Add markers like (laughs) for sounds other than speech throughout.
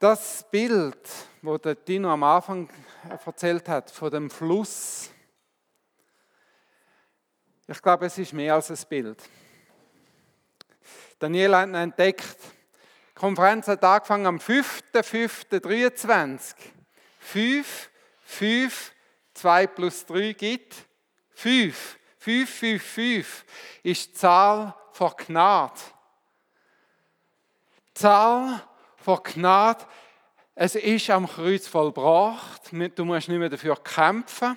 Das Bild, wo der Dino am Anfang erzählt hat, von dem Fluss, ich glaube, es ist mehr als ein Bild. Daniel hat entdeckt, die Konferenz hat angefangen am 5.5.23. 5, 5, 2 plus 3 gibt 5. 5, 5, 5 ist die Zahl von Gnade. Die Zahl von Gnade, es ist am Kreuz vollbracht. Du musst nicht mehr dafür kämpfen,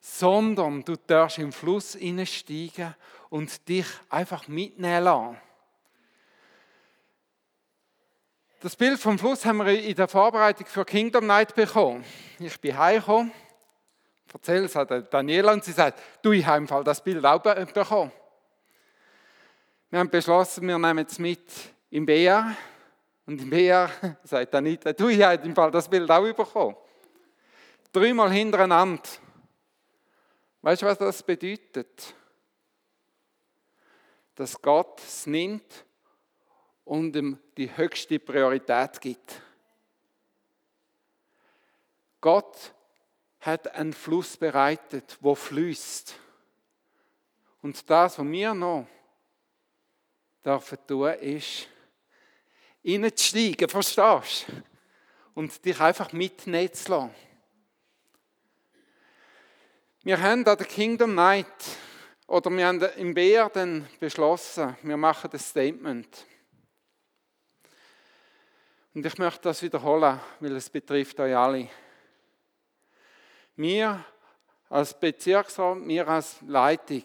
sondern du darfst im Fluss hineinsteigen und dich einfach mitnehmen lassen. Das Bild vom Fluss haben wir in der Vorbereitung für Kingdom Night bekommen. Ich bin heimgekommen erzähle es an Daniela und sie sagt, du, ich habe das Bild auch bekommen. Wir haben beschlossen, wir nehmen es mit im BR. Und BR (laughs) sagt Anita, du, ich habe im Fall das Bild auch bekommen. Dreimal hintereinander. Weißt du, was das bedeutet? Dass Gott es nimmt und ihm die höchste Priorität gibt. Gott hat einen Fluss bereitet, wo fließt. Und das, was wir noch dürfen tun, ist, reinzusteigen, verstehst du? Und dich einfach mitnehmen zu lassen. Wir haben an der Kingdom Night, oder wir haben im BR dann beschlossen, wir machen das Statement. Und ich möchte das wiederholen, weil es betrifft euch alle. Wir als Bezirksrat, wir als Leitung,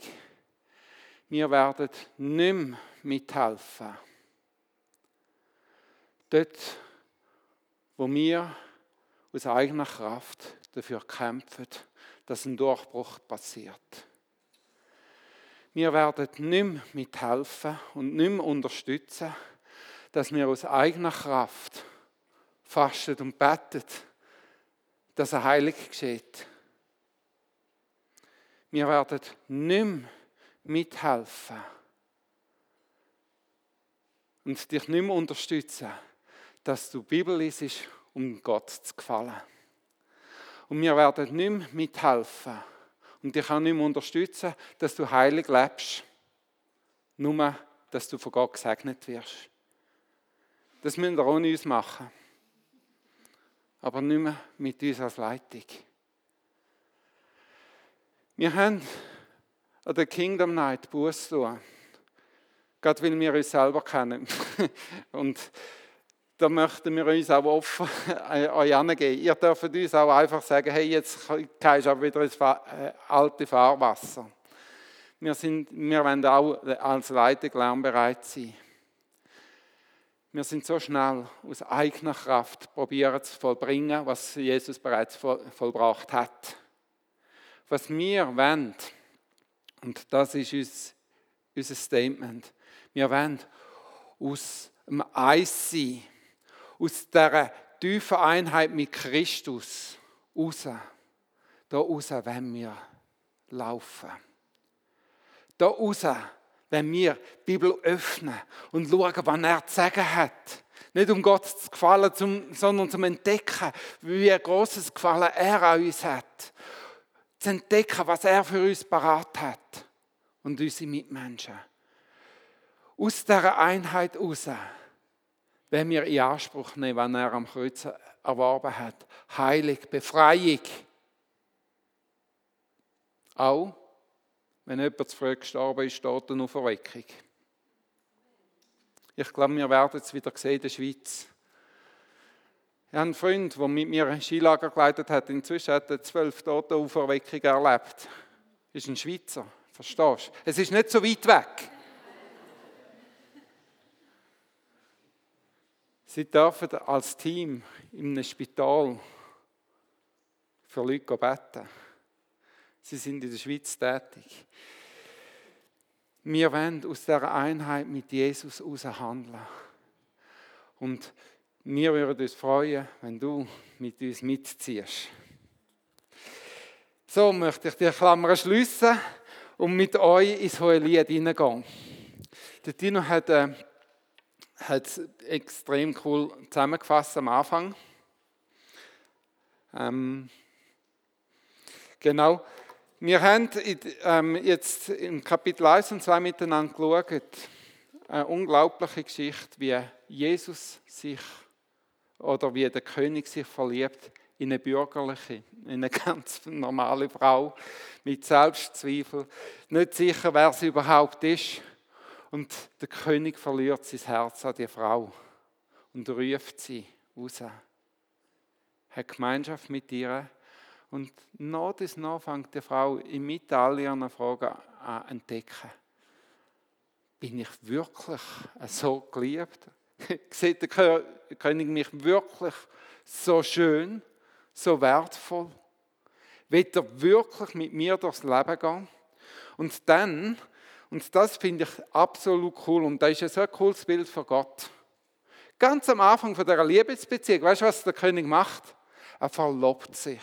wir werden nicht mehr mithelfen. Dort, wo wir aus eigener Kraft dafür kämpfen, dass ein Durchbruch passiert. Wir werden nicht mehr mithelfen und nicht mehr unterstützen, dass wir aus eigener Kraft fasten und beten, dass er heilig geschieht. Wir werden nicht mehr mithelfen und dich nicht mehr unterstützen, dass du Bibel liest, um Gott zu gefallen. Und wir werden nicht mehr mithelfen und dich auch nicht mehr unterstützen, dass du heilig lebst, nur dass du von Gott gesegnet wirst. Das müssen wir ohne uns machen aber nicht mehr mit uns als Leitung. Wir haben an der Kingdom Night Buß tun. Gerade weil wir uns selber kennen. (laughs) Und da möchten wir uns auch offen (laughs) euch angeben. Ihr dürft uns auch einfach sagen, hey, jetzt gehst du aber wieder ins äh, alte Fahrwasser. Wir, sind, wir wollen auch als Leitung lernbereit sein. Wir sind so schnell aus eigener Kraft probieren zu vollbringen, was Jesus bereits vollbracht hat. Was wir wollen, und das ist uns, unser Statement, wir wollen aus dem Eissein, aus dieser tiefen Einheit mit Christus raus, da raus wollen wir laufen. Da raus wenn wir die Bibel öffnen und schauen, was er zu sagen hat. Nicht um Gott zu gefallen, sondern zum Entdecken, wie ein großes Gefallen er an uns hat. Zu entdecken, was er für uns parat hat und unsere Mitmenschen. Aus dieser Einheit heraus, wenn wir in Anspruch nehmen, was er am Kreuz erworben hat. Heilig, Befreiung. Auch wenn jemand zu früh gestorben ist, steht eine Auferweckung. Ich glaube, wir werden es wieder sehen in der Schweiz. Ich habe einen Freund, der mit mir ein Skilager geleitet hat. Inzwischen hat er zwölf Tote Auferweckung erlebt. Das ist ein Schweizer. Verstehst du? Es ist nicht so weit weg. Sie dürfen als Team in einem Spital für Leute beten. Sie sind in der Schweiz tätig. Wir wollen aus dieser Einheit mit Jesus heraus handeln. Und wir würden uns freuen, wenn du mit uns mitziehst. So möchte ich die Klammer schließen und mit euch ins hohe Lied hineingehen. Der Dino hat äh, hat es extrem cool zusammengefasst am Anfang. Ähm, genau. Wir haben ähm, jetzt im Kapitel 1 und 2 miteinander geschaut, eine unglaubliche Geschichte, wie Jesus sich oder wie der König sich verliebt in eine bürgerliche, in eine (laughs) ganz normale Frau mit Selbstzweifel, nicht sicher, wer sie überhaupt ist. Und der König verliert sein Herz an die Frau und ruft sie raus. Hat Gemeinschaft mit ihr. Und nach des nach fängt die Frau im Mitte all ihren Fragen an entdecken. Bin ich wirklich so geliebt? (laughs) Sieht der König mich wirklich so schön? so wertvoll? Wird er wirklich mit mir durchs Leben gehen? Und dann, und das finde ich absolut cool, und da ist ein so cooles Bild von Gott. Ganz am Anfang von der Liebesbeziehung, weißt du, was der König macht? Er verlobt sich.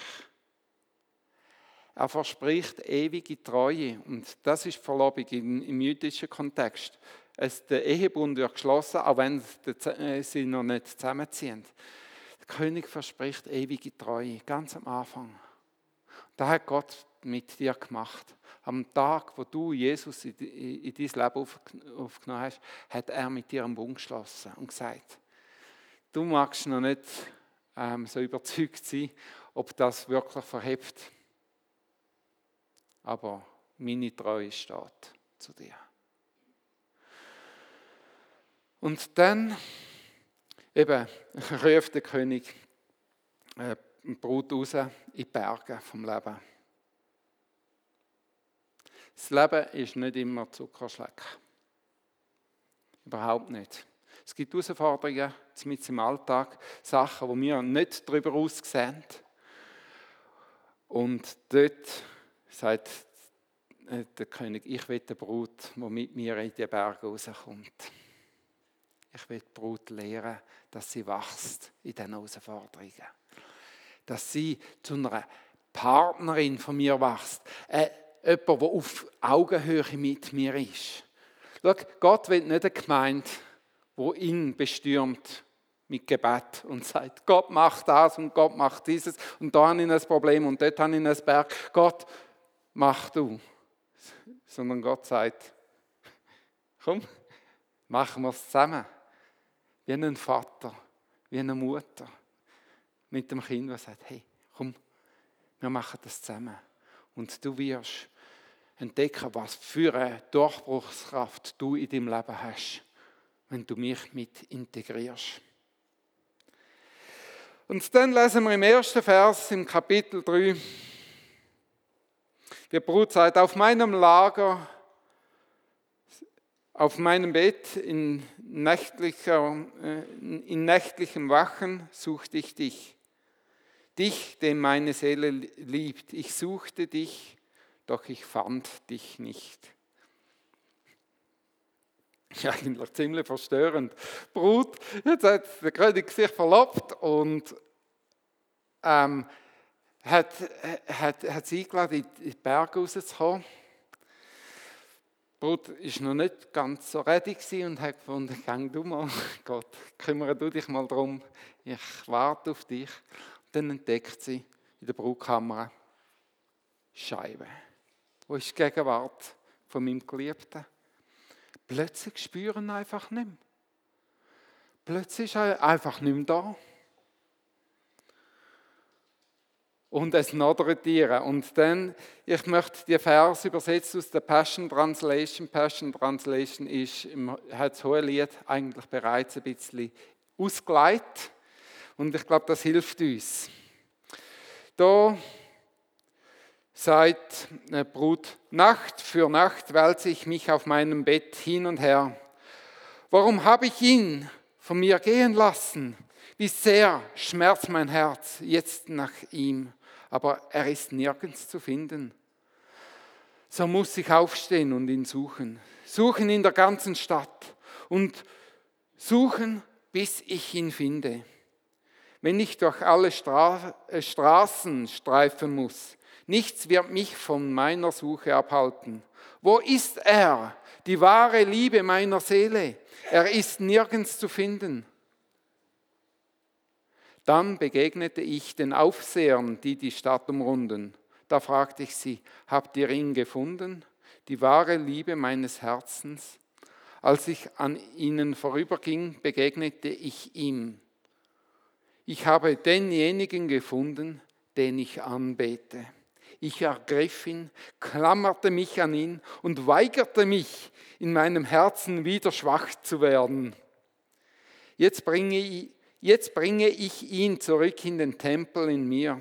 Er verspricht ewige Treue. Und das ist Verlobung im, jüdischen Kontext. Es, der Ehebund wird geschlossen, auch wenn sie noch nicht zusammenziehen. Der König verspricht ewige Treue, ganz am Anfang. Da hat Gott mit dir gemacht. Am Tag, wo du Jesus in, dein Leben aufgenommen hast, hat er mit dir einen Bund geschlossen und gesagt, du magst noch nicht ähm, so überzeugt sein, ob das wirklich verhebt. Aber meine Treue steht zu dir. Und dann Eben, ruft der König äh, Brut raus in die Berge vom Leben. Das Leben ist nicht immer Zuckerschleck. Überhaupt nicht. Es gibt Herausforderungen mit im Alltag, Sachen, wo wir nicht darüber aussehen. Und dort sagt äh, der König, ich will eine Brut, die mit mir in die Berge rauskommt. Ich will die Brut lehren, dass sie wächst in diesen Herausforderungen. Dass sie zu einer Partnerin von mir wächst. Äh, jemand, der auf Augenhöhe mit mir ist. Schau, Gott will nicht eine Gemeinde, wo ihn bestürmt mit Gebet und sagt, Gott macht das und Gott macht dieses und da habe ich ein Problem und dort habe ich ein Berg. Gott, mach du. Sondern Gott sagt, komm, machen wir es zusammen wie ein Vater, wie eine Mutter mit dem Kind, der sagt, hey, komm, wir machen das zusammen. Und du wirst entdecken, was für eine Durchbruchskraft du in deinem Leben hast, wenn du mich mit integrierst. Und dann lesen wir im ersten Vers im Kapitel 3, der Brut sagt, auf meinem Lager auf meinem Bett in, nächtlicher, äh, in nächtlichem Wachen suchte ich dich. Dich, den meine Seele liebt. Ich suchte dich, doch ich fand dich nicht. (laughs) Ja, eigentlich ziemlich verstörend. Brut, jetzt hat der König sich verlobt und ähm, hat, hat, hat sie eingeladen, in die Berge rauszukommen. Brut ist noch nicht ganz so ready und hat gefunden, gang du mal, (laughs) Gott, kümmere du dich mal darum, ich warte auf dich. Dann entdeckt sie in der Brutkammer Scheibe. Wo ist die Gegenwart von meinem Geliebten? Plötzlich spüren einfach nicht mehr. Plötzlich ist er einfach nicht mehr da. und es nadretieren. Und dann, ich möchte die Vers übersetzen aus der Passion Translation. Passion Translation ist, hat das hohe Lied eigentlich bereits ein bisschen ausgeleitet. Und ich glaube, das hilft uns. Da sagt eine Brut, Nacht für Nacht wälze ich mich auf meinem Bett hin und her. Warum habe ich ihn von mir gehen lassen? Wie sehr schmerzt mein Herz jetzt nach ihm aber er ist nirgends zu finden. So muss ich aufstehen und ihn suchen. Suchen in der ganzen Stadt und suchen, bis ich ihn finde. Wenn ich durch alle Stra äh, Straßen streifen muss. Nichts wird mich von meiner Suche abhalten. Wo ist er, die wahre Liebe meiner Seele? Er ist nirgends zu finden. Dann begegnete ich den Aufsehern, die die Stadt umrunden. Da fragte ich sie, habt ihr ihn gefunden, die wahre Liebe meines Herzens? Als ich an ihnen vorüberging, begegnete ich ihm. Ich habe denjenigen gefunden, den ich anbete. Ich ergriff ihn, klammerte mich an ihn und weigerte mich, in meinem Herzen wieder schwach zu werden. Jetzt bringe ich Jetzt bringe ich ihn zurück in den Tempel in mir,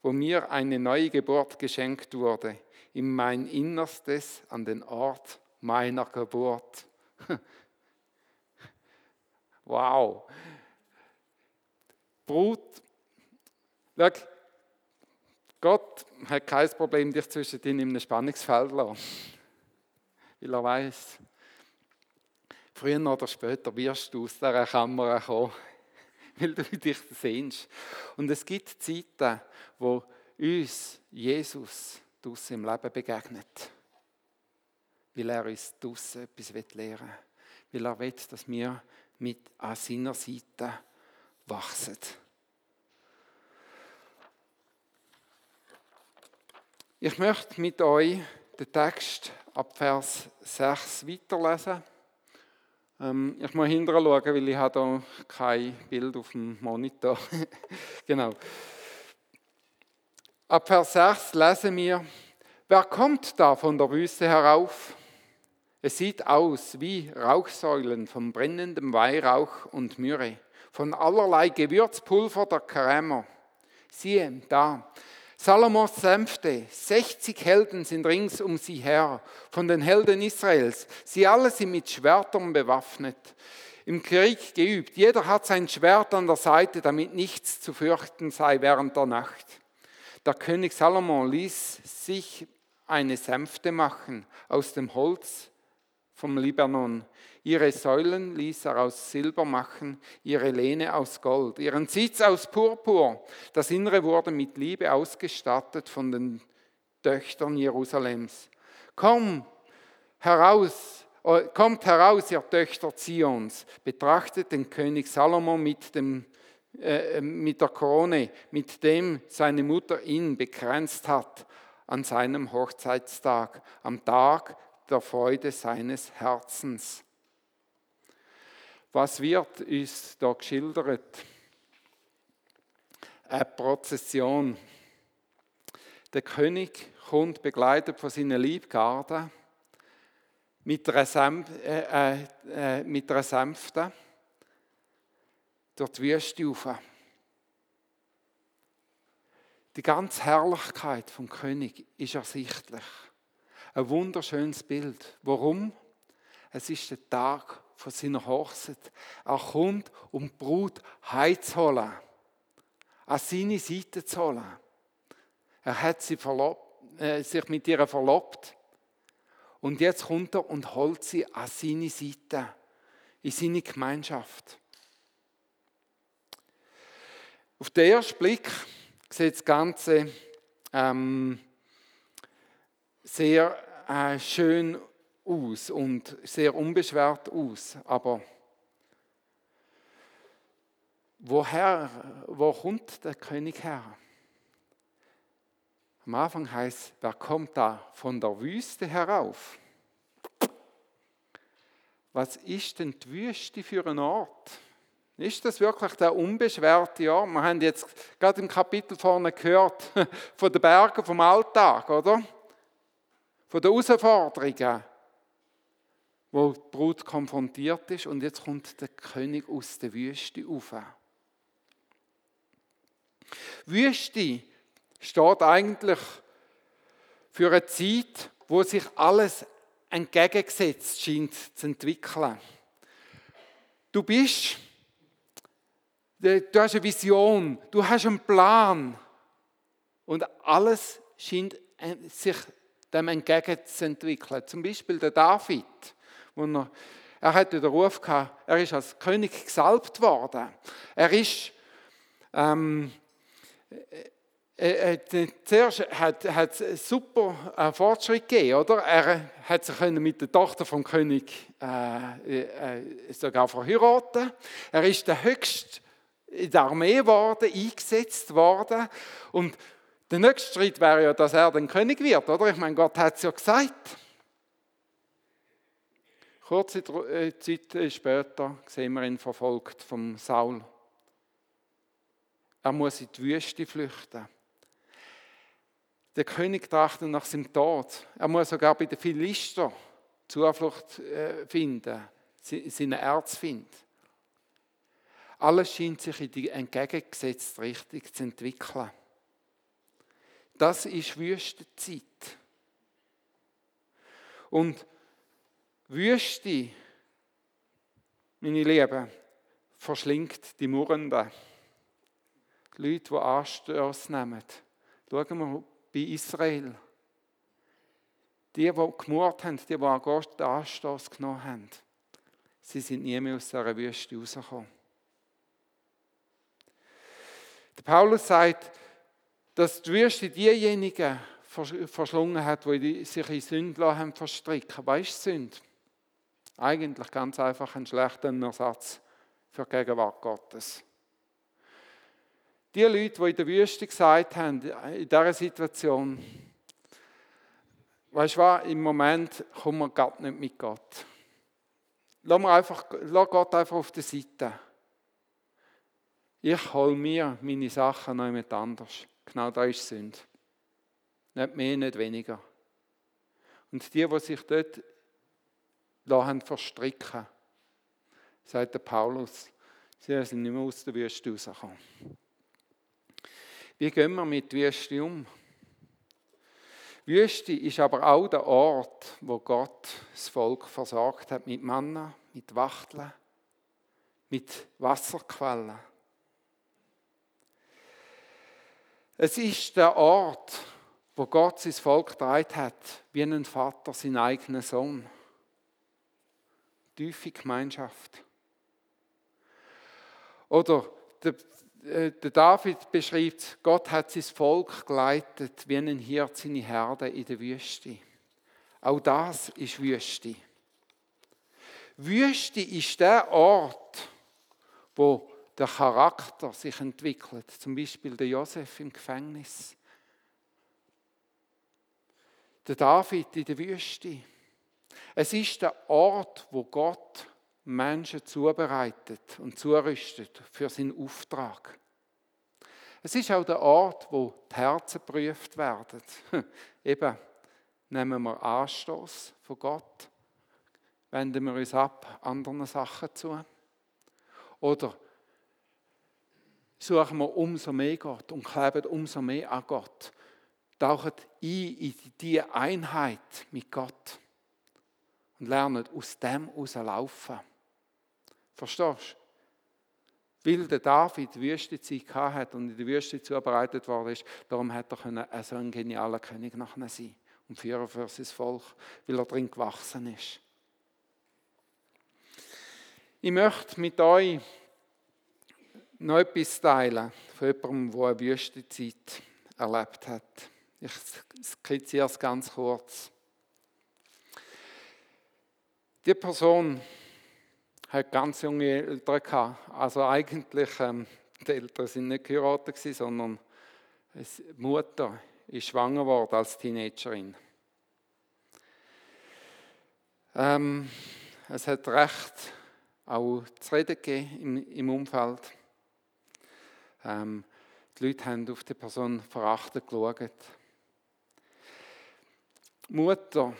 wo mir eine neue Geburt geschenkt wurde, in mein Innerstes, an den Ort meiner Geburt. (laughs) wow. Brut, Gott hat kein Problem, dich zwischen in einem Spannungsfeld zu lassen. Weil er weiß, früher oder später wirst du aus dieser Kamera kommen (laughs) weil du dich sehnst. Und es gibt Zeiten, wo uns Jesus draussen im Leben begegnet. Weil er uns draussen etwas lehren will. Weil er will, dass wir mit an seiner Seite wachsen. Ich möchte mit euch den Text ab Vers 6 weiterlesen. Ähm, ich muss hinterher schauen, weil ich habe kein Bild auf dem Monitor. (laughs) genau. Ab Vers 6 lesen wir, wer kommt da von der Wüste herauf? Es sieht aus wie Rauchsäulen von brennendem Weihrauch und Myrrhe, von allerlei Gewürzpulver der Krämer. Siehe, da, Salomos Sänfte, 60 Helden sind rings um sie her, von den Helden Israels. Sie alle sind mit Schwertern bewaffnet, im Krieg geübt. Jeder hat sein Schwert an der Seite, damit nichts zu fürchten sei während der Nacht. Der König Salomon ließ sich eine Sänfte machen aus dem Holz vom Libanon. Ihre Säulen ließ er aus Silber machen, ihre Lehne aus Gold, ihren Sitz aus Purpur. Das Innere wurde mit Liebe ausgestattet von den Töchtern Jerusalems. Komm heraus, äh, kommt heraus, ihr Töchter Zions, betrachtet den König Salomo mit, dem, äh, mit der Krone, mit dem seine Mutter ihn bekränzt hat an seinem Hochzeitstag, am Tag der Freude seines Herzens. Was wird uns da geschildert? Eine Prozession. Der König kommt begleitet von seinen Liebgarden mit einer, Sänf äh, äh, äh, mit einer Sänfte durch die Wüste rauf. Die ganze Herrlichkeit vom König ist ersichtlich. Ein wunderschönes Bild. Warum? Es ist der Tag von seiner Hochzeit. Er kommt, um die Brut heimzuholen, an seine Seite zu holen. Er hat sie verlobt, äh, sich mit ihr verlobt. Und jetzt kommt er und holt sie an seine Seite, in seine Gemeinschaft. Auf den ersten Blick sieht das Ganze ähm, sehr äh, schön aus und sehr unbeschwert aus. Aber woher, wo kommt der König her? Am Anfang heißt, wer kommt da von der Wüste herauf? Was ist denn die Wüste für ein Ort? Ist das wirklich der unbeschwerte Ort? Wir haben jetzt gerade im Kapitel vorne gehört (laughs) von den Bergen vom Alltag, oder? Von den Herausforderungen wo die Brut konfrontiert ist und jetzt kommt der König aus der Wüste auf. Wüste steht eigentlich für eine Zeit, wo sich alles entgegengesetzt scheint zu entwickeln. Du bist, du hast eine Vision, du hast einen Plan und alles scheint sich dem entgegenzuentwickeln. Zum Beispiel der David er, er hatte den Ruf gehabt, er ist als König gesalbt worden. Er ist Ähm, äh, äh, zuerst hat, es super äh, Fortschritt gegeben, oder? Er hat sich mit der Tochter vom König äh, äh, sogar verheiraten. Er ist der höchste in der Armee geworden, eingesetzt worden. Und der nächste Schritt wäre ja, dass er dann König wird, oder? Ich meine, Gott hat es ja gesagt. Kurze äh, Zeit später sehen wir ihn verfolgt vom Saul. Er muss in die Wüste flüchten. Der König trachtet nach seinem Tod. Er muss sogar bei den Philister Zuflucht äh, finden, seine Erz finden. Alles scheint sich in die entgegengesetzte Richtung zu entwickeln. Das ist Wüstenzeit. Und Wüste, meine Lieben, verschlingt die Murrenden. Die Leute, die Anstöße nehmen. Schauen wir bei Israel. Die, die gemurrt haben, die, die an Gott Anstoß genommen haben, sie sind nie mehr aus dieser Wüste rausgekommen. Der Paulus sagt, dass die Wüste diejenigen verschlungen hat, die sich in Sünden verstricken. Was ist Sünde? Eigentlich ganz einfach ein schlechter Ersatz für die Gegenwart Gottes. Die Leute, die in der Wüste gesagt haben, in dieser Situation, weißt du was, im Moment kommen wir Gott nicht mit Gott. Lass, wir einfach, lass Gott einfach auf der Seite. Ich hole mir meine Sachen noch jemand anders. Genau das ist Sünde. Nicht mehr, nicht weniger. Und die, die sich dort lassen verstricken, sagt der Paulus, sie sind nicht mehr aus der Wüste rausgekommen. Wie gehen wir mit Wüste um? Wüste ist aber auch der Ort, wo Gott das Volk versorgt hat mit Manna, mit Wachteln, mit Wasserquellen. Es ist der Ort, wo Gott sein Volk getragen hat, wie ein Vater seinen eigenen Sohn. Tiefe Gemeinschaft. Oder der äh, der David beschreibt, Gott hat sein Volk geleitet wie ein Hirt seine Herde in der Wüste. Auch das ist Wüste. Wüste ist der Ort, wo der Charakter sich entwickelt. Zum Beispiel der Josef im Gefängnis. Der David in der Wüste. Es ist der Ort, wo Gott Menschen zubereitet und zurüstet für seinen Auftrag. Es ist auch der Ort, wo die Herzen geprüft werden. (laughs) Eben, nehmen wir Anstoß von Gott, wenden wir uns ab anderen Sachen zu. Oder suchen wir umso mehr Gott und kleben umso mehr an Gott. Tauchen ein in die Einheit mit Gott und lernen aus dem herauslaufen. Verstehst du? Weil der David Wüstezeit hat und in der Wüste zubereitet worden ist, darum hat er können so ein genialer König nachher sein und Führer für sein Volk, weil er drin gewachsen ist. Ich möchte mit euch noch etwas teilen von jemandem, der eine Wüstezeit erlebt hat. Ich skizziere es ganz kurz. Die Person hat ganz junge Eltern gehabt. Also eigentlich, ähm, die Eltern sind nicht geheiratet sondern die Mutter ist schwanger geworden als Teenagerin. Ähm, es hat recht auch zu reden gegeben im, im Umfeld. Ähm, die Leute haben auf die Person verachtet geschaut. Mutter,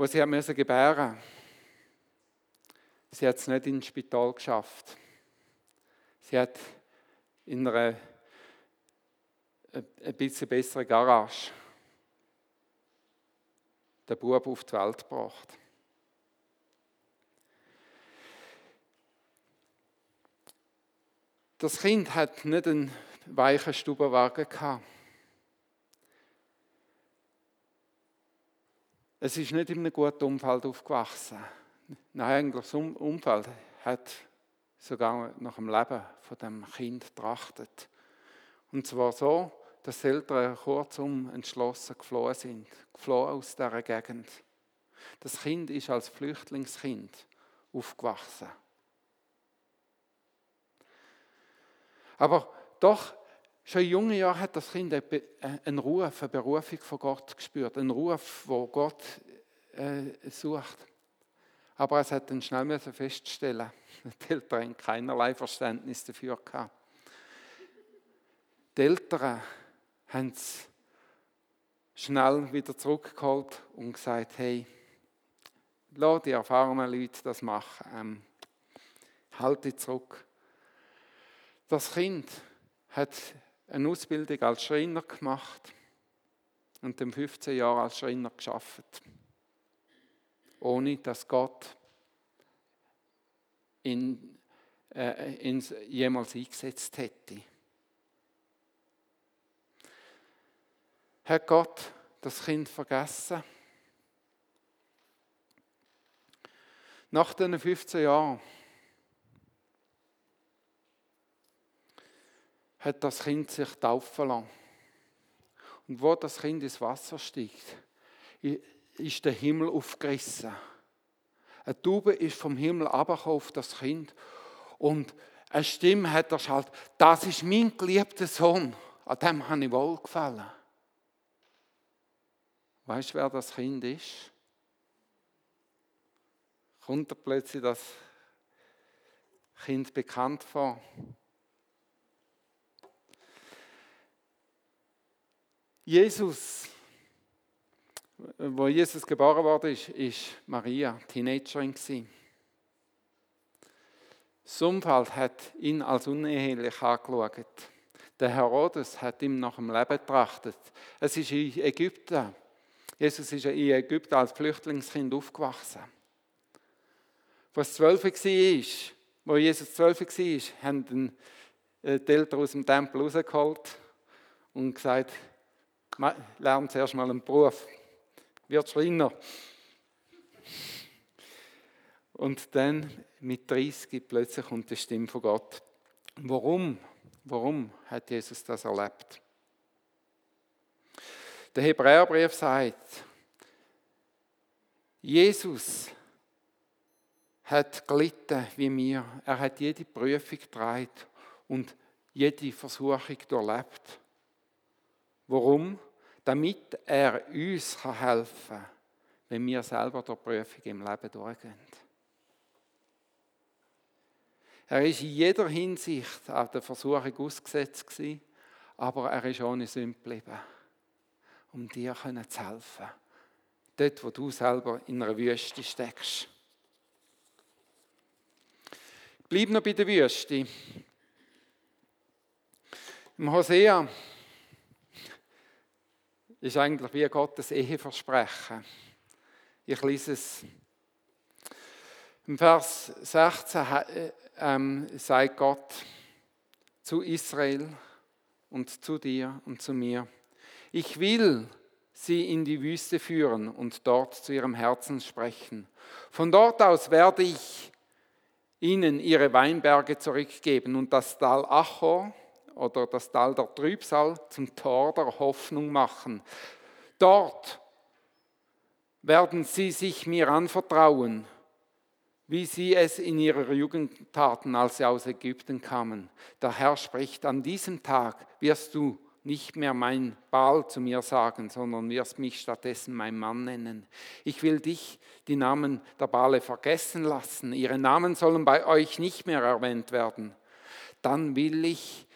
wo sie haben müssen gebären Sie hat es nicht ins Spital geschafft. Sie hat in einer äh, ein bisschen besseren Garage den Bub auf die Welt gebracht. Das Kind hat nicht einen weichen Stubenwagen gehabt. Es ist nicht in einem guten Umfeld aufgewachsen. Nein, eigentlich das Umfeld hat sogar nach dem Leben von dem Kind trachtet. Und zwar so, dass die Eltern kurzum entschlossen geflohen sind, geflohen aus dieser Gegend. Das Kind ist als Flüchtlingskind aufgewachsen. Aber doch, schon in jungen Jahren hat das Kind einen Ruf, eine Berufung von Gott gespürt, einen Ruf, wo Gott äh, sucht. Aber es hat dann schnell feststellen, (laughs) die Eltern haben keinerlei Verständnis dafür gehabt. Die Eltern haben es schnell wieder zurückgeholt und gesagt, hey, lass die erfahrenen Leute das machen. Ähm, halte zurück. Das Kind hat eine Ausbildung als Schreiner gemacht und im 15 Jahren als Schreiner geschafft, ohne dass Gott ihn, äh, ihn jemals eingesetzt hätte. Hat Gott das Kind vergessen? Nach den 15 Jahren hat das Kind sich taufen lassen. Und wo das Kind ins Wasser steigt, ist der Himmel aufgerissen. Eine Taube ist vom Himmel auf das Kind und eine Stimme hat erschallt, das ist mein geliebter Sohn, an dem habe ich wohlgefallen. Weißt du, wer das Kind ist? Kommt dir plötzlich das Kind bekannt vor? Jesus, wo Jesus geboren wurde, ist, Maria Teenagerin gewesen. Das Umfeld hat ihn als unehelich angeschaut. Der Herodes hat ihm nach dem Leben getrachtet. Es ist in Ägypten. Jesus ist in Ägypten als Flüchtlingskind aufgewachsen. Was zwölf war, wo Jesus zwölf war, haben äh, die Eltern aus dem Tempel rausgeholt und gesagt, lern zuerst mal einen Beruf, wird Schreiner. Und dann mit 30 plötzlich kommt die Stimme von Gott. Warum? Warum hat Jesus das erlebt? Der Hebräerbrief sagt, Jesus hat gelitten wie mir. Er hat jede Prüfung getragen und jede Versuchung durchlebt. Warum? Damit er uns helfen kann, wenn wir selber durch Prüfung im Leben durchgehen. Er ist in jeder Hinsicht auf der Versuchung ausgesetzt gewesen, aber er ist ohne Sünde geblieben um dir zu helfen. Dort, wo du selber in einer Wüste steckst. Bleib noch bei der Wüste. Im Hosea ist eigentlich wie Gottes Eheversprechen. Ich lese es. Im Vers 16 äh, ähm, sagt Gott zu Israel und zu dir und zu mir, ich will sie in die Wüste führen und dort zu ihrem Herzen sprechen. Von dort aus werde ich ihnen ihre Weinberge zurückgeben und das Tal Achor oder das Tal der Trübsal zum Tor der Hoffnung machen. Dort werden sie sich mir anvertrauen, wie sie es in ihrer Jugend taten, als sie aus Ägypten kamen. Der Herr spricht, an diesem Tag wirst du nicht mehr mein Baal zu mir sagen, sondern wirst mich stattdessen mein Mann nennen. Ich will dich die Namen der Baale vergessen lassen. Ihre Namen sollen bei euch nicht mehr erwähnt werden. Dann will ich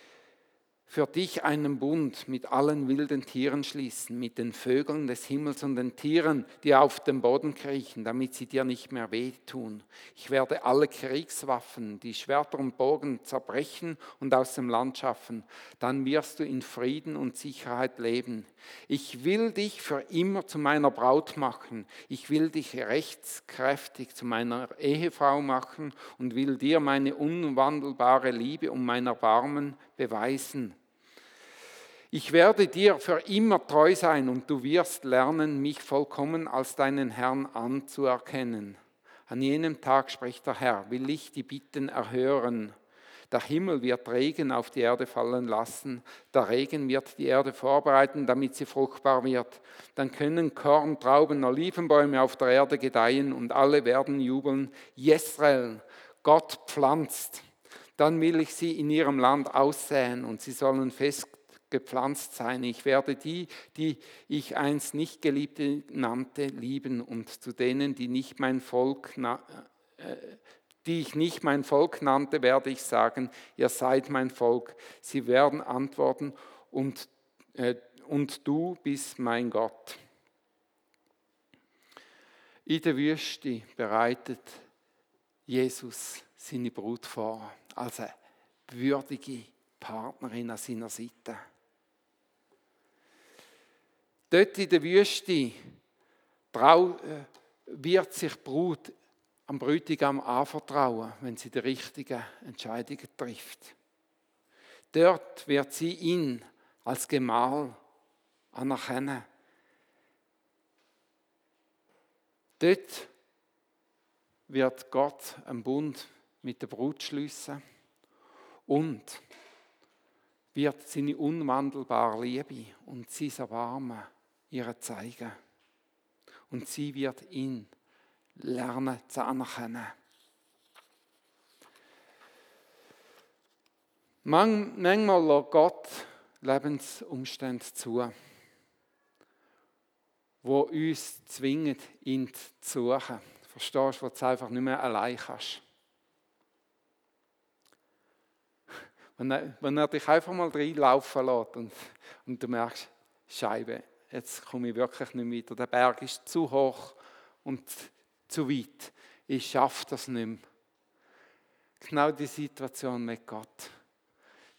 für dich einen Bund mit allen wilden Tieren schließen, mit den Vögeln des Himmels und den Tieren, die auf dem Boden kriechen, damit sie dir nicht mehr wehtun. Ich werde alle Kriegswaffen, die Schwerter und Bogen zerbrechen und aus dem Land schaffen. Dann wirst du in Frieden und Sicherheit leben. Ich will dich für immer zu meiner Braut machen. Ich will dich rechtskräftig zu meiner Ehefrau machen und will dir meine unwandelbare Liebe und mein Erbarmen beweisen. Ich werde dir für immer treu sein und du wirst lernen, mich vollkommen als deinen Herrn anzuerkennen. An jenem Tag, spricht der Herr, will ich die Bitten erhören. Der Himmel wird Regen auf die Erde fallen lassen. Der Regen wird die Erde vorbereiten, damit sie fruchtbar wird. Dann können Korn, Trauben, Olivenbäume auf der Erde gedeihen und alle werden jubeln. Jesrael, Gott pflanzt. Dann will ich sie in ihrem Land aussäen und sie sollen fest gepflanzt sein. Ich werde die, die ich einst nicht geliebte nannte, lieben und zu denen, die nicht mein Volk, äh, die ich nicht mein Volk nannte, werde ich sagen, ihr seid mein Volk. Sie werden antworten und, äh, und du bist mein Gott. In der Wüste bereitet Jesus seine Brut vor, als eine würdige Partnerin an seiner Seite. Dort in der Wüste äh, wird sich Brut am Bräutigam anvertrauen, wenn sie die richtigen Entscheidungen trifft. Dort wird sie ihn als Gemahl anerkennen. Dort wird Gott einen Bund mit der Brut schließen und wird seine unwandelbare Liebe und sein Erbarmen ihr zeigen. Und sie wird ihn lernen zu anerkennen. Manchmal lässt Gott Lebensumstände zu, wo uns zwingen, ihn zu suchen. Verstehst du, wo du einfach nicht mehr allein kannst. Wenn er, wenn er dich einfach mal reinlaufen lässt und, und du merkst, Scheibe, jetzt komme ich wirklich nicht weiter. Der Berg ist zu hoch und zu weit. Ich schaffe das nicht mehr. Genau die Situation mit Gott.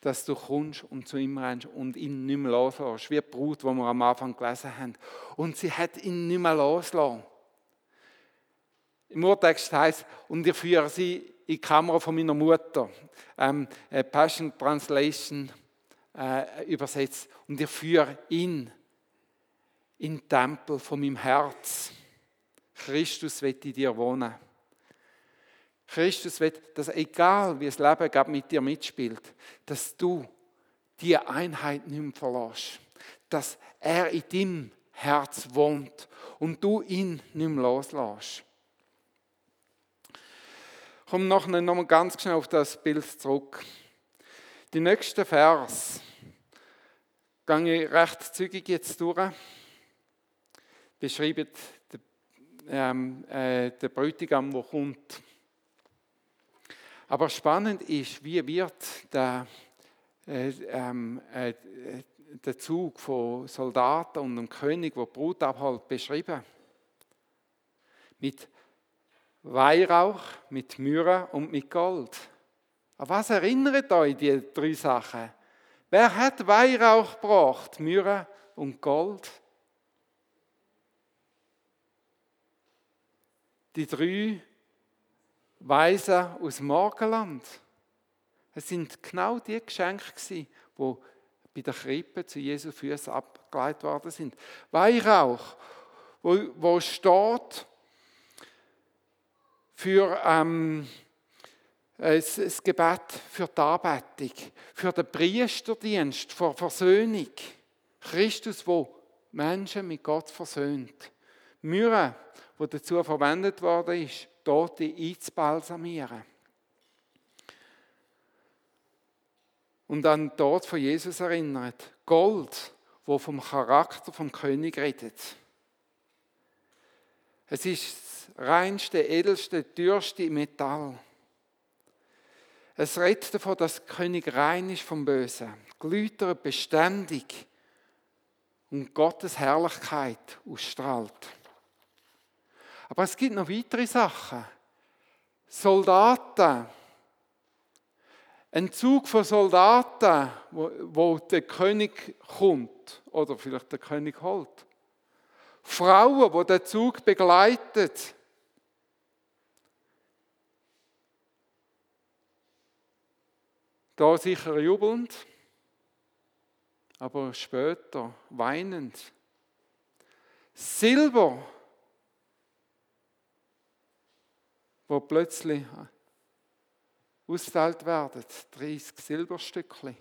Dass du kommst und zu ihm rennst und ihn nicht mehr loslässt. Wie die Brut, die wir am Anfang gelesen haben. Und sie hat ihn nicht mehr losgelassen. Im Urtext heißt und ich führe sie in die Kamera von meiner Mutter. Ähm, Passion Translation äh, übersetzt. Und ich führe ihn in den Tempel von meinem Herz. Christus wird in dir wohnen. Christus wird, dass egal wie das Leben mit dir mitspielt, dass du die Einheit nicht mehr verlässt. Dass er in deinem Herz wohnt und du ihn nicht mehr loslässt. Ich komme noch einmal ganz schnell auf das Bild zurück. Die nächsten Vers gehe ich recht zügig jetzt durch beschreibt den, ähm, äh, den Bräutigam, der kommt. Aber spannend ist, wie wird der, äh, ähm, äh, der Zug von Soldaten und dem König, der Brut abholt, beschrieben. Mit Weihrauch, mit Myrrhe und mit Gold. An was erinnert euch die drei Sachen? Wer hat Weihrauch gebracht, Myrrhe und Gold? Die drei Weisen aus Morgenland. Es sind genau die Geschenke, die bei der Krippe zu Jesu Füßen abgeleitet worden sind. Weihrauch, wo, wo steht für ähm, das Gebet für die Anbetung, für den Priesterdienst, für Versöhnung. Christus, wo Menschen mit Gott versöhnt. Myrrhe, wo dazu verwendet worden ist, Tote einzubalsamieren. Und an den Tod von Jesus erinnert. Gold, wo vom Charakter vom König redet. Es ist das reinste, edelste, teuerste Metall. Es redet davon, dass der König rein ist vom Bösen, glütert beständig und Gottes Herrlichkeit ausstrahlt. Aber es gibt noch weitere Sachen. Soldaten. Ein Zug von Soldaten, wo, wo der König kommt oder vielleicht der König holt. Frauen, wo der Zug begleitet. Da sicher jubelnd, aber später weinend. Silber wo plötzlich ausgeteilt werden, 30 Silberstückchen.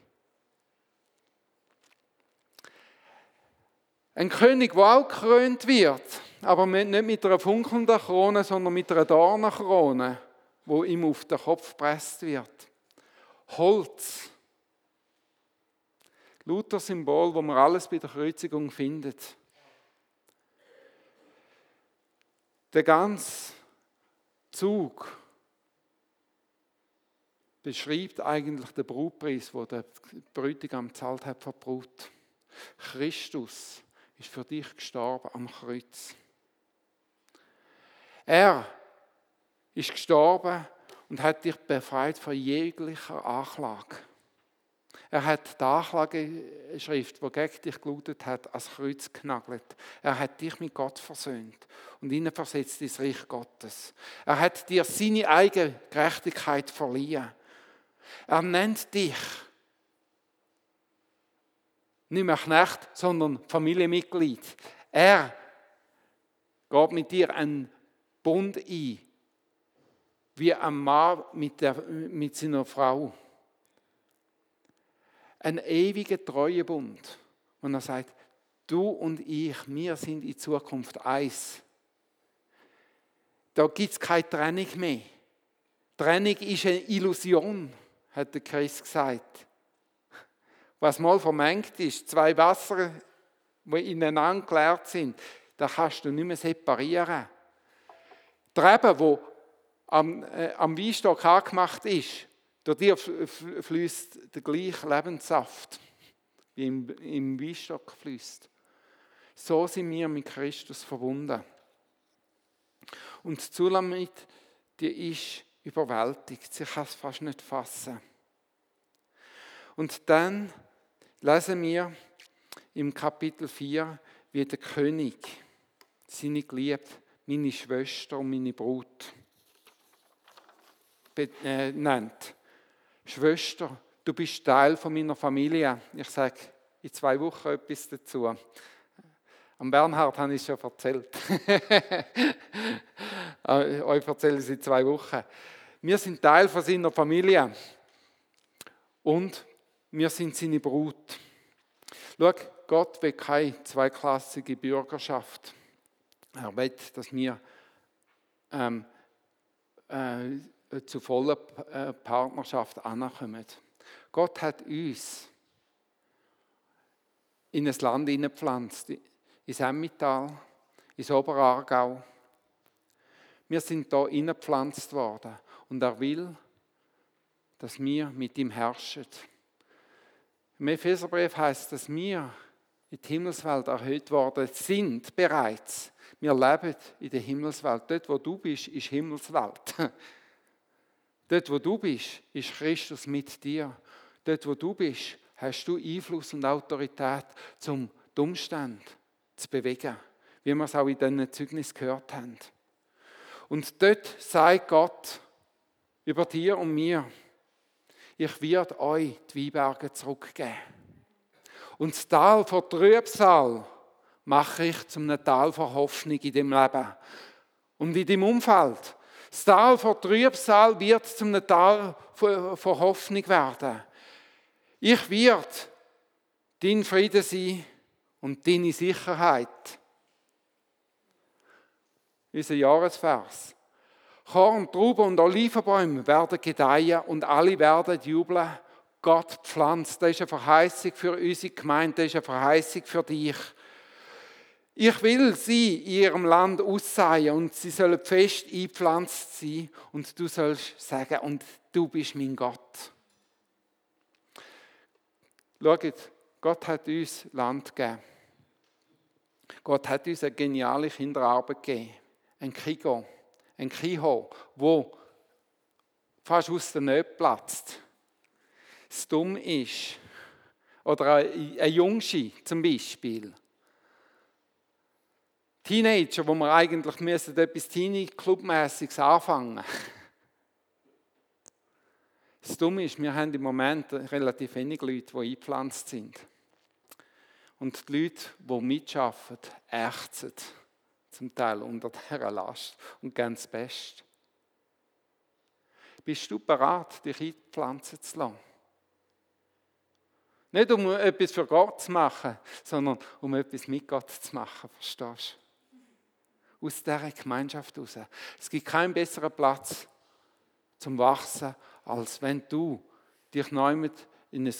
Ein König, der auch gekrönt wird, aber nicht mit einer funkelnden Krone, sondern mit einer Dornenkrone, wo ihm auf den Kopf gepresst wird. Holz. Lauter Symbol, wo man alles bei der Kreuzigung findet. Der ganze Zug beschreibt eigentlich den Brutpreis, den der Bräutigam gezahlt hat für die Brut. Christus ist für dich gestorben am Kreuz. Er ist gestorben und hat dich befreit von jeglicher Anklage. Er hat die Anklageschrift, die gegen dich gelautet hat, als Kreuz genagelt. Er hat dich mit Gott versöhnt und versetzt ins Reich Gottes. Er hat dir seine eigene Gerechtigkeit verliehen. Er nennt dich nicht mehr Knecht, sondern Familienmitglied. Er geht mit dir einen Bund ein, wie ein Mann mit, der, mit seiner Frau. Ein ewiger Treuebund. Und er sagt, du und ich, wir sind in Zukunft eins. Da gibt es keine Trennung mehr. Trennung ist eine Illusion, hat der Christ gesagt was mal vermengt ist, zwei Wasser, die ineinander geleert sind, da kannst du nicht mehr separieren. Die Rebe, die am, äh, am Weinstock angemacht ist, durch die fließt der gleiche Lebenssaft, wie im, im Weinstock fließt. So sind wir mit Christus verbunden. Und Zulamit, die ist überwältigt, sie kann es fast nicht fassen. Und dann lesen wir im Kapitel 4, wie der König seine Geliebte, meine Schwester und meine Brut äh, nennt. Schwester, du bist Teil von meiner Familie. Ich sage in zwei Wochen etwas dazu. Am Bernhard habe ich es schon erzählt. (laughs) Äh, euch erzähle ich es in zwei Wochen. Wir sind Teil von seiner Familie. Und wir sind seine Brut. Schau, Gott will keine zweiklassige Bürgerschaft. Er will, dass wir ähm, äh, zu voller äh, Partnerschaft ankommen. Gott hat uns in ein Land hineingepflanzt, ins Emmental, ins Oberaargau. Wir sind da hineingepflanzt worden und er will, dass wir mit ihm herrschen. Im Epheserbrief heißt, dass wir in die Himmelswelt erhöht worden sind bereits. Wir leben in der Himmelswelt. Dort, wo du bist, ist Himmelswelt. (laughs) Dort, wo du bist, ist Christus mit dir. Dort, wo du bist, hast du Einfluss und Autorität, zum die Umstände zu bewegen, wie wir es auch in diesen Zeugnis gehört haben. Und dort sagt Gott über dir und mir, ich werde euch die Weinberge zurückgeben. Und das Tal von Trübsal mache ich zum Tal von Hoffnung in dem Leben und in dem Umfeld. Das Tal von Trübsal wird zum Tal von Hoffnung werden. Ich werde dein Friede sein und deine Sicherheit. Unser Jahresvers. Korn, Trauben und Olivenbäume werden gedeihen und alle werden jubeln. Gott pflanzt. Das ist eine Verheißung für unsere Gemeinde, das ist eine Verheißung für dich. Ich will sie in ihrem Land aussehen und sie sollen fest eingepflanzt sein und du sollst sagen, und du bist mein Gott. Schaut, Gott hat uns Land gegeben. Gott hat uns eine geniale Kinderarbeit gegeben. Ein Kigo ein Kiho, wo fast aus der Nähe platzt. Das dumm ist. Oder ein Jungschi zum Beispiel. Teenager, wo wir eigentlich müssen etwas Teenie-Clubmäßiges anfangen (laughs) Das Dumme ist, wir haben im Moment relativ wenige Leute, die eingepflanzt sind. Und die Leute, die mitschaffen, ächzen zum Teil unter dieser Last und ganz best. Bist du bereit, dich einpflanzen zu lassen? Nicht um etwas für Gott zu machen, sondern um etwas mit Gott zu machen, verstehst du? Aus dieser Gemeinschaft heraus. Es gibt keinen besseren Platz zum Wachsen, als wenn du dich neu mit in ein,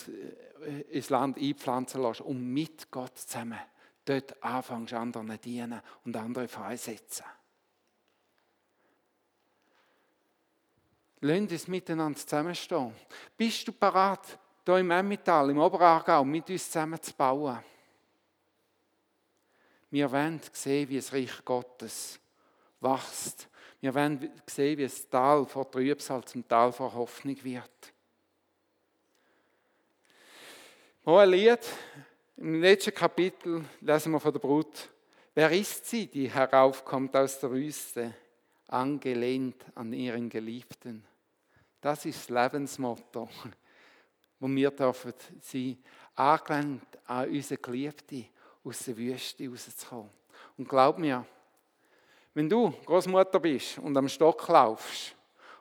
äh, ins Land einpflanzen lässt und mit Gott zusammen dort anfängst, anderen dienen und andere freisetzen. Lass uns miteinander zusammenstehen. Bist du bereit, hier im Emmental, im Oberaargau, mit uns zusammen zu bauen? Wir wollen sehen, wie das Reich Gottes wächst. Wir wollen sehen, wie das Tal vor Trübsal zum Tal vor Hoffnung wird. Noch ein Lied. Im letzten Kapitel lesen wir von der Brut. Wer ist sie, die heraufkommt aus der Wüste, angelehnt an ihren Geliebten? Das ist das Lebensmotto, wo wir dürfen sie angelehnt an unsere Geliebte aus der Wüste rauszukommen. Und glaub mir, wenn du Großmutter bist und am Stock laufst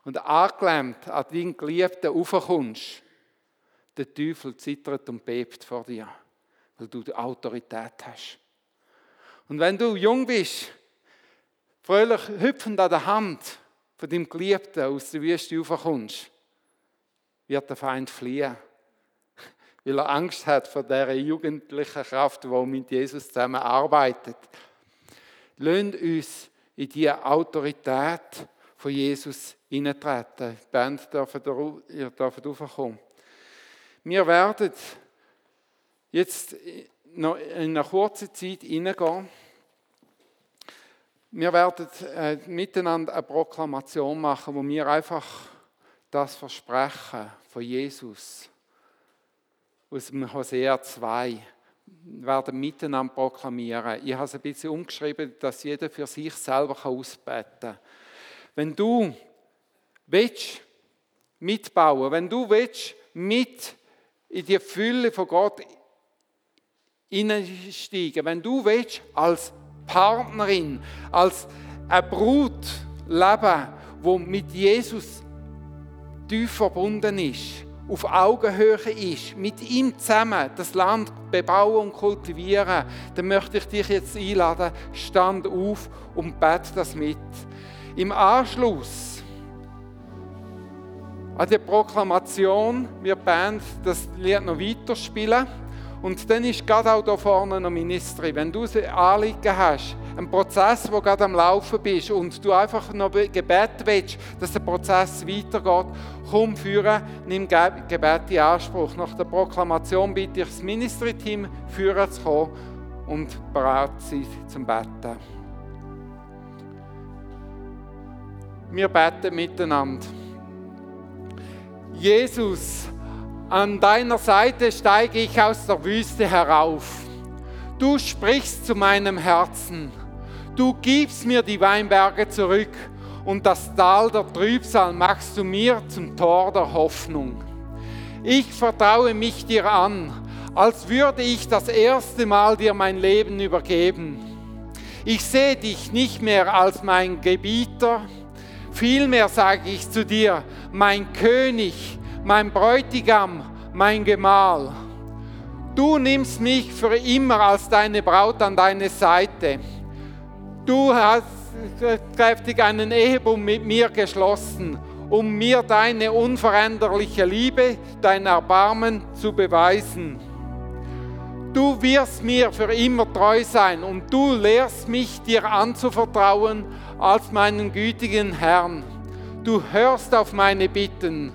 und angelehnt an deinen Geliebten raufkommst, der Teufel zittert und bebt vor dir, weil du die Autorität hast. Und wenn du jung bist, fröhlich hüpfend an der Hand von deinem Geliebten aus der Wüste raufkommst, wird der Feind fliehen, weil er Angst hat vor der jugendlichen Kraft, die mit Jesus zusammen arbeitet. Lasst uns in die Autorität von Jesus hineintreten. Die Band dürfen, ihr dürft raufkommen. Wir werden jetzt noch in einer kurzen Zeit hineingehen. Wir werden äh, miteinander eine Proklamation machen, wo wir einfach das Versprechen von Jesus aus dem Hosea 2 werden miteinander proklamieren. Ich habe es ein bisschen umgeschrieben, dass jeder für sich selber ausbeten kann. Wenn du willst, mitbauen, wenn du willst, mit in die Fülle von Gott hineinsteigen. Wenn du willst, als Partnerin, als eine Brut leben, wo mit Jesus tief verbunden ist, auf Augenhöhe ist, mit ihm zusammen das Land bebauen und kultivieren, dann möchte ich dich jetzt einladen, stand auf und bete das mit. Im Anschluss an die Proklamation wir Band das Lied noch weiterspielen. Und dann ist gerade auch da vorne noch Ministry. Wenn du ein Anliegen hast, ein Prozess, wo gerade am Laufen bist und du einfach noch Gebet willst, dass der Prozess weitergeht, komm führen, nimm Gebet in Anspruch. Nach der Proklamation bitte ich das Ministry-Team führen zu kommen und bereit sein zum Beten. Wir beten miteinander. Jesus, an deiner Seite steige ich aus der Wüste herauf. Du sprichst zu meinem Herzen. Du gibst mir die Weinberge zurück und das Tal der Trübsal machst du mir zum Tor der Hoffnung. Ich vertraue mich dir an, als würde ich das erste Mal dir mein Leben übergeben. Ich sehe dich nicht mehr als mein Gebieter, Vielmehr sage ich zu dir, mein König, mein Bräutigam, mein Gemahl. Du nimmst mich für immer als deine Braut an deine Seite. Du hast kräftig einen Ehebund mit mir geschlossen, um mir deine unveränderliche Liebe, dein Erbarmen zu beweisen. Du wirst mir für immer treu sein und du lehrst mich dir anzuvertrauen als meinen gütigen Herrn. Du hörst auf meine Bitten.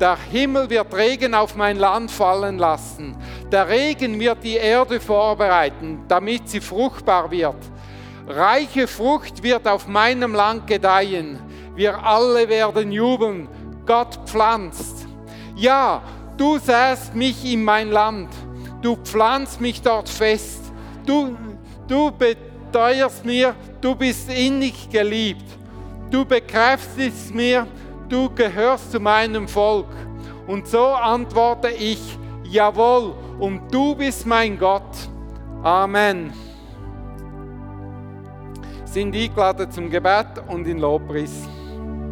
Der Himmel wird Regen auf mein Land fallen lassen. Der Regen wird die Erde vorbereiten, damit sie fruchtbar wird. Reiche Frucht wird auf meinem Land gedeihen. Wir alle werden jubeln. Gott pflanzt. Ja, du säst mich in mein Land. Du pflanzt mich dort fest. Du, du beteuerst mir, du bist innig geliebt. Du bekräftigst mir, du gehörst zu meinem Volk. Und so antworte ich, jawohl, und du bist mein Gott. Amen. Sind eingeladen zum Gebet und in Lobpreis.